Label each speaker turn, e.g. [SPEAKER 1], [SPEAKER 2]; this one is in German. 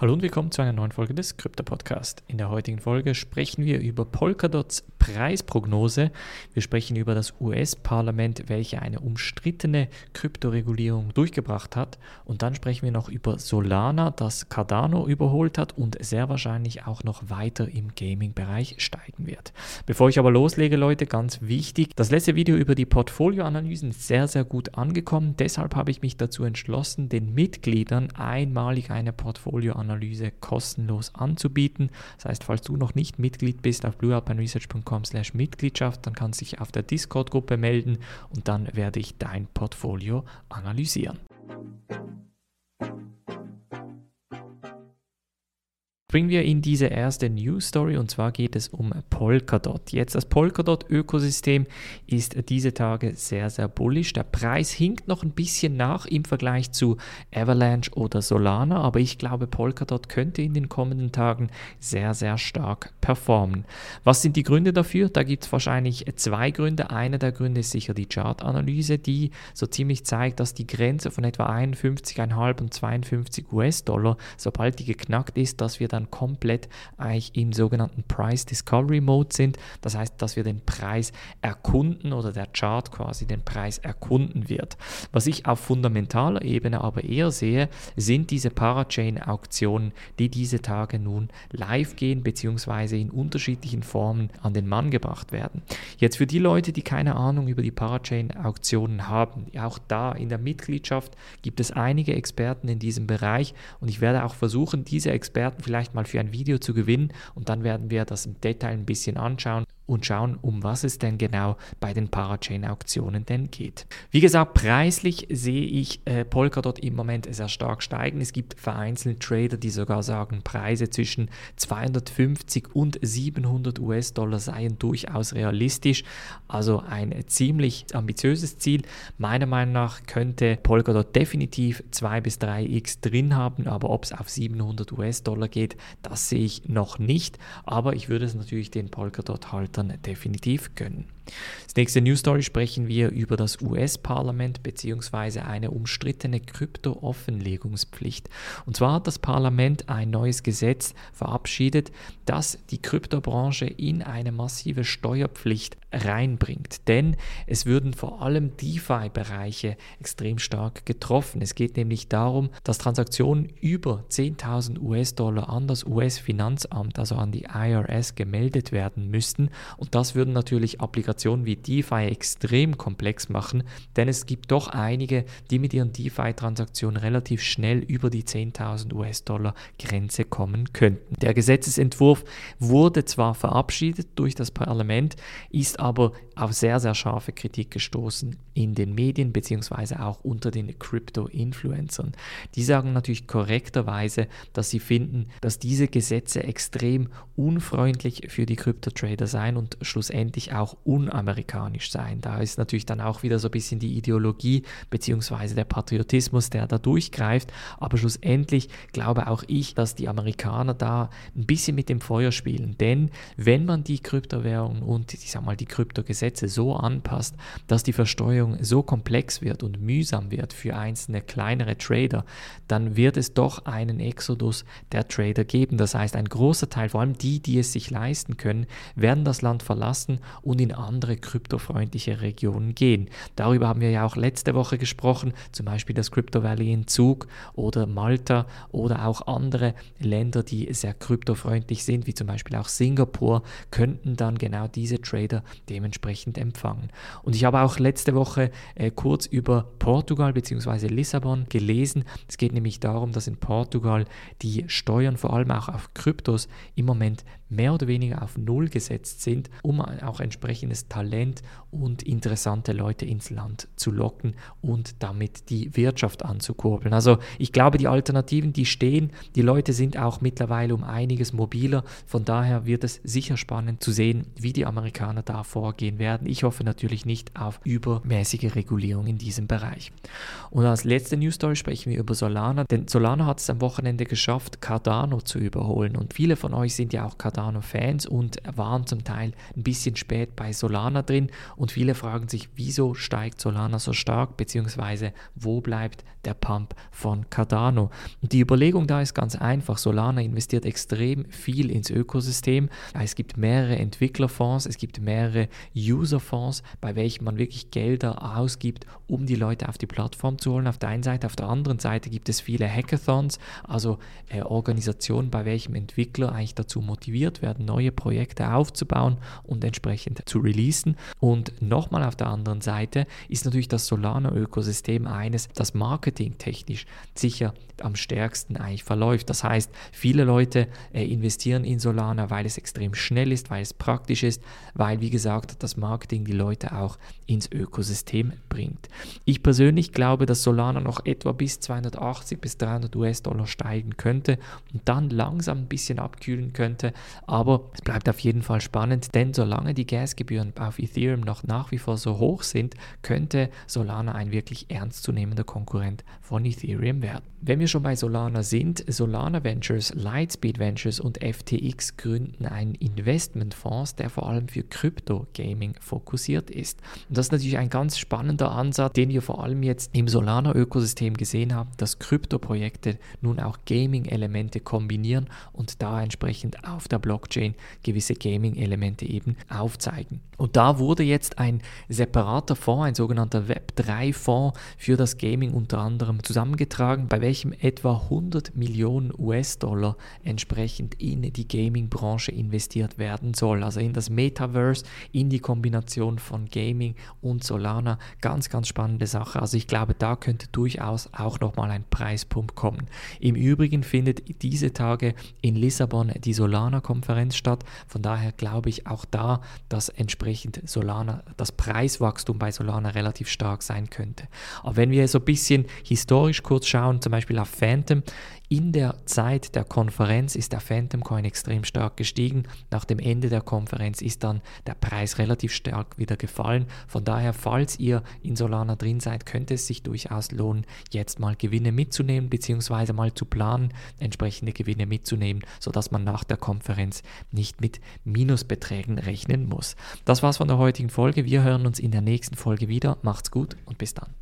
[SPEAKER 1] Hallo und willkommen zu einer neuen Folge des Krypto Podcast. In der heutigen Folge sprechen wir über Polkadots Preisprognose. Wir sprechen über das US-Parlament, welche eine umstrittene Kryptoregulierung durchgebracht hat. Und dann sprechen wir noch über Solana, das Cardano überholt hat und sehr wahrscheinlich auch noch weiter im Gaming-Bereich steigen wird. Bevor ich aber loslege, Leute, ganz wichtig, das letzte Video über die Portfolioanalysen ist sehr, sehr gut angekommen. Deshalb habe ich mich dazu entschlossen, den Mitgliedern einmalig eine Portfolioanalyse Analyse kostenlos anzubieten. Das heißt, falls du noch nicht Mitglied bist auf bluealpineresearch.com slash Mitgliedschaft, dann kannst du dich auf der Discord-Gruppe melden und dann werde ich dein Portfolio analysieren. Bringen wir in diese erste News Story und zwar geht es um Polkadot. Jetzt das Polkadot-Ökosystem ist diese Tage sehr, sehr bullisch. Der Preis hinkt noch ein bisschen nach im Vergleich zu Avalanche oder Solana, aber ich glaube, Polkadot könnte in den kommenden Tagen sehr, sehr stark performen. Was sind die Gründe dafür? Da gibt es wahrscheinlich zwei Gründe. Einer der Gründe ist sicher die Chartanalyse, die so ziemlich zeigt, dass die Grenze von etwa 51,5 und 52 US-Dollar, sobald die geknackt ist, dass wir dann komplett eigentlich im sogenannten Price Discovery Mode sind. Das heißt, dass wir den Preis erkunden oder der Chart quasi den Preis erkunden wird. Was ich auf fundamentaler Ebene aber eher sehe, sind diese Parachain-Auktionen, die diese Tage nun live gehen bzw. in unterschiedlichen Formen an den Mann gebracht werden. Jetzt für die Leute, die keine Ahnung über die Parachain-Auktionen haben, auch da in der Mitgliedschaft gibt es einige Experten in diesem Bereich und ich werde auch versuchen, diese Experten vielleicht vielleicht mal für ein Video zu gewinnen und dann werden wir das im Detail ein bisschen anschauen und schauen, um was es denn genau bei den Parachain-Auktionen denn geht. Wie gesagt, preislich sehe ich äh, Polkadot im Moment sehr stark steigen. Es gibt vereinzelte Trader, die sogar sagen, Preise zwischen 250 und 700 US-Dollar seien durchaus realistisch. Also ein ziemlich ambitiöses Ziel. Meiner Meinung nach könnte Polkadot definitiv 2 bis 3x drin haben, aber ob es auf 700 US-Dollar geht, das sehe ich noch nicht. Aber ich würde es natürlich den Polkadot-Haltern dann definitiv gönnen. Als nächste News Story sprechen wir über das US-Parlament bzw. eine umstrittene Krypto-Offenlegungspflicht. Und zwar hat das Parlament ein neues Gesetz verabschiedet, das die Kryptobranche in eine massive Steuerpflicht reinbringt. Denn es würden vor allem DeFi-Bereiche extrem stark getroffen. Es geht nämlich darum, dass Transaktionen über 10.000 US-Dollar an das US-Finanzamt, also an die IRS, gemeldet werden müssten. Und das würden natürlich Applikationen wie DeFi extrem komplex machen, denn es gibt doch einige, die mit ihren DeFi-Transaktionen relativ schnell über die 10.000 US-Dollar Grenze kommen könnten. Der Gesetzesentwurf wurde zwar verabschiedet durch das Parlament, ist aber auf sehr, sehr scharfe Kritik gestoßen in den Medien beziehungsweise auch unter den Crypto-Influencern. Die sagen natürlich korrekterweise, dass sie finden, dass diese Gesetze extrem unfreundlich für die Krypto-Trader seien und schlussendlich auch un unamerikanisch sein. Da ist natürlich dann auch wieder so ein bisschen die Ideologie bzw. der Patriotismus, der da durchgreift. Aber schlussendlich glaube auch ich, dass die Amerikaner da ein bisschen mit dem Feuer spielen. Denn wenn man die Kryptowährungen und ich sag mal die Kryptogesetze so anpasst, dass die Versteuerung so komplex wird und mühsam wird für einzelne kleinere Trader, dann wird es doch einen Exodus der Trader geben. Das heißt, ein großer Teil, vor allem die, die es sich leisten können, werden das Land verlassen und in andere kryptofreundliche Regionen gehen. Darüber haben wir ja auch letzte Woche gesprochen, zum Beispiel das Crypto Valley in Zug oder Malta oder auch andere Länder, die sehr kryptofreundlich sind, wie zum Beispiel auch Singapur, könnten dann genau diese Trader dementsprechend empfangen. Und ich habe auch letzte Woche äh, kurz über Portugal bzw. Lissabon gelesen. Es geht nämlich darum, dass in Portugal die Steuern vor allem auch auf Kryptos im Moment mehr oder weniger auf Null gesetzt sind, um auch entsprechendes Talent und interessante Leute ins Land zu locken und damit die Wirtschaft anzukurbeln. Also ich glaube, die Alternativen, die stehen, die Leute sind auch mittlerweile um einiges mobiler. Von daher wird es sicher spannend zu sehen, wie die Amerikaner da vorgehen werden. Ich hoffe natürlich nicht auf übermäßige Regulierung in diesem Bereich. Und als letzte News Story sprechen wir über Solana, denn Solana hat es am Wochenende geschafft, Cardano zu überholen. Und viele von euch sind ja auch Cardano Cardano-Fans und waren zum Teil ein bisschen spät bei Solana drin und viele fragen sich, wieso steigt Solana so stark, beziehungsweise wo bleibt der Pump von Cardano? Und die Überlegung da ist ganz einfach. Solana investiert extrem viel ins Ökosystem. Es gibt mehrere Entwicklerfonds, es gibt mehrere Userfonds, bei welchen man wirklich Gelder ausgibt, um die Leute auf die Plattform zu holen. Auf der einen Seite, auf der anderen Seite gibt es viele Hackathons, also äh, Organisationen, bei welchen Entwickler eigentlich dazu motiviert werden, neue Projekte aufzubauen und entsprechend zu releasen. Und nochmal auf der anderen Seite ist natürlich das Solana-Ökosystem eines, das marketingtechnisch sicher am stärksten eigentlich verläuft. Das heißt, viele Leute äh, investieren in Solana, weil es extrem schnell ist, weil es praktisch ist, weil, wie gesagt, das Marketing die Leute auch ins Ökosystem bringt. Ich persönlich glaube, dass Solana noch etwa bis 280 bis 300 US-Dollar steigen könnte und dann langsam ein bisschen abkühlen könnte, aber es bleibt auf jeden Fall spannend, denn solange die Gasgebühren auf Ethereum noch nach wie vor so hoch sind, könnte Solana ein wirklich ernstzunehmender Konkurrent von Ethereum werden. Wenn wir schon bei Solana sind, Solana Ventures, Lightspeed Ventures und FTX gründen einen Investmentfonds, der vor allem für Krypto-Gaming fokussiert ist. Und das ist natürlich ein ganz spannender Ansatz, den wir vor allem jetzt im Solana-Ökosystem gesehen haben, dass Krypto-Projekte nun auch Gaming-Elemente kombinieren und da entsprechend auf der Blockchain gewisse Gaming-Elemente eben aufzeigen. Und da wurde jetzt ein separater Fonds, ein sogenannter Web3-Fonds für das Gaming unter anderem zusammengetragen, bei welchem etwa 100 Millionen US-Dollar entsprechend in die Gaming-Branche investiert werden soll. Also in das Metaverse, in die Kombination von Gaming und Solana. Ganz, ganz spannende Sache. Also ich glaube, da könnte durchaus auch nochmal ein Preispump kommen. Im Übrigen findet diese Tage in Lissabon die Solana-Konferenz statt. Von daher glaube ich auch da, dass entsprechend Solana, das Preiswachstum bei Solana relativ stark sein könnte. Aber wenn wir so ein bisschen historisch kurz schauen, zum Beispiel auf Phantom. In der Zeit der Konferenz ist der Phantom Coin extrem stark gestiegen. Nach dem Ende der Konferenz ist dann der Preis relativ stark wieder gefallen. Von daher, falls ihr in Solana drin seid, könnte es sich durchaus lohnen, jetzt mal Gewinne mitzunehmen, beziehungsweise mal zu planen, entsprechende Gewinne mitzunehmen, sodass man nach der Konferenz nicht mit Minusbeträgen rechnen muss. Das war's von der heutigen Folge. Wir hören uns in der nächsten Folge wieder. Macht's gut und bis dann.